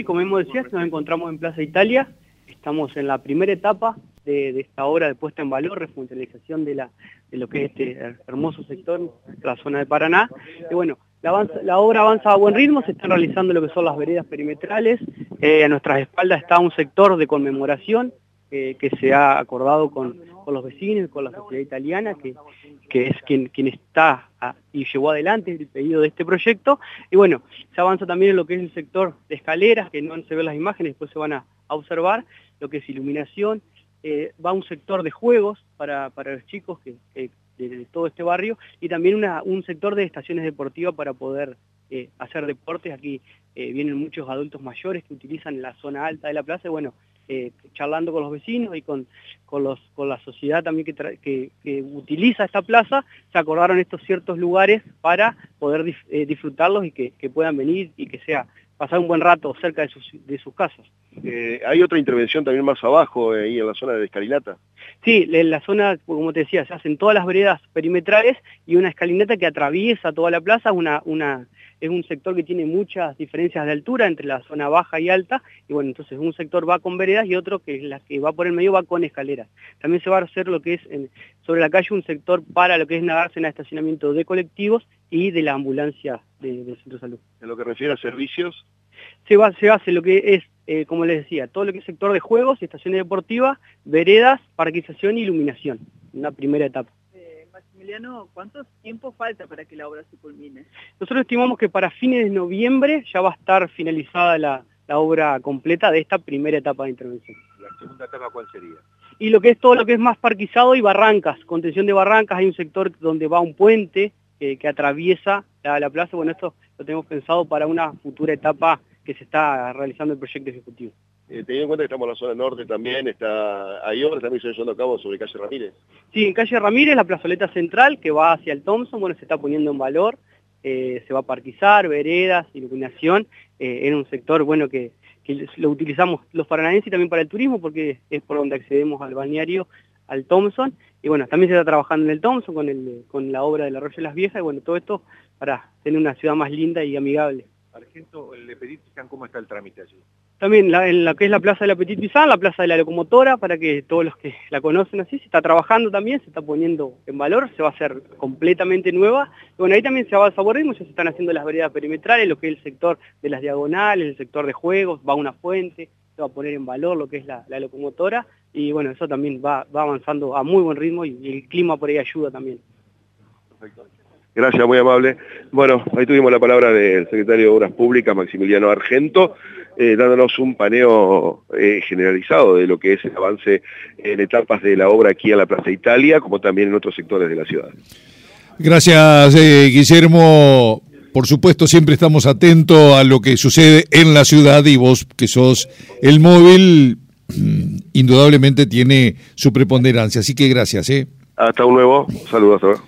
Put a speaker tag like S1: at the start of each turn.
S1: sí, como hemos decía, nos encontramos en Plaza Italia, estamos en la primera etapa de, esta obra de puesta en valor, refuncionalización de, de lo que es este hermoso sector, la zona de Paraná. Y bueno, la, obra avanza a buen ritmo, se están realizando lo que son las veredas perimetrales, eh, a nuestras espaldas está un sector de conmemoración eh, que se ha acordado con, los vecinos, con la sociedad italiana, que, que es quien, quien está y llevó adelante el pedido de este proyecto. Y bueno, se avanza también en lo que es el sector de escaleras, que no se ven las imágenes, después se van a, observar, lo que es iluminación, eh, va un sector de juegos para, los chicos que, de, todo este barrio y también una, un sector de estaciones deportivas para poder eh, hacer deportes. Aquí eh, vienen muchos adultos mayores que utilizan la zona alta de la plaza y bueno, eh, charlando con los vecinos y con, con, los, con la sociedad también que, que, utiliza esta plaza, se acordaron estos ciertos lugares para poder disfrutarlos y que, que puedan venir y que sea pasar un buen rato cerca de sus, de sus casas.
S2: Eh, ¿Hay otra intervención también más abajo, eh, ahí en la zona de escalinata?
S1: Sí, en la zona, como te decía, se hacen todas las veredas perimetrales y una escalinata que atraviesa toda la plaza, una, una, es un sector que tiene muchas diferencias de altura entre la zona baja y alta, y bueno, entonces un sector va con veredas y otro que es la que va por el medio va con escaleras. También se va a hacer lo que es sobre la calle un sector para lo que es nadarse en el estacionamiento de colectivos y de la ambulancia del centro de salud.
S2: En lo que refiere a servicios,
S1: se, va, se hace lo que es, eh, como les decía, todo lo que es sector de juegos, estaciones deportivas, veredas, parquización y iluminación, una primera etapa.
S3: Maximiliano, ¿cuánto tiempo falta para que la obra se culmine?
S1: Nosotros estimamos que para fines de noviembre ya va a estar finalizada la, obra completa de esta primera etapa de intervención.
S2: ¿La segunda etapa cuál sería?
S1: Y lo que es todo lo que es más parquizado y barrancas, contención de barrancas, hay un sector donde va un puente que, atraviesa la, la, plaza, bueno, esto lo tenemos pensado para una futura etapa que se está realizando el proyecto ejecutivo.
S2: Eh, teniendo en cuenta que estamos en la zona norte también, está hay obras también se están llevando a cabo sobre calle Ramírez.
S1: Sí, en calle Ramírez, la plazoleta central que va hacia el Thompson, bueno, se está poniendo en valor, eh, se va a parquizar, veredas, iluminación, eh, en un sector, bueno, que, lo utilizamos los paranaenses y también para el turismo, porque es por donde accedemos al balneario, al Thompson, y bueno, también se está trabajando en el Thompson con, el, con la obra del Arroyo de las Viejas, y bueno, todo esto para tener una ciudad más linda y amigable.
S2: Argento, el Petit ¿cómo está el trámite allí?
S1: También en la que es la plaza de la Petit Pizan, la plaza de la locomotora, para que todos los que la conocen así, se está trabajando también, se está poniendo en valor, se va a hacer completamente nueva. bueno, ahí también se va a ritmo, ya se están haciendo las veredas perimetrales, lo que es el sector de las diagonales, el sector de juegos, va una fuente, se va a poner en valor lo que es la, locomotora, y bueno, eso también va, avanzando a muy buen ritmo y el clima por ahí ayuda también.
S2: Perfecto. Gracias, muy amable. Bueno, ahí tuvimos la palabra del secretario de Obras Públicas, Maximiliano Argento, eh, dándonos un paneo eh, generalizado de lo que es el avance en etapas de la obra aquí en la Plaza Italia, como también en otros sectores de la ciudad.
S4: Gracias, eh, Guillermo. Por supuesto, siempre estamos atentos a lo que sucede en la ciudad y vos, que sos el móvil, mm, indudablemente tiene su preponderancia. Así que gracias.
S2: Hasta un nuevo. Saludos.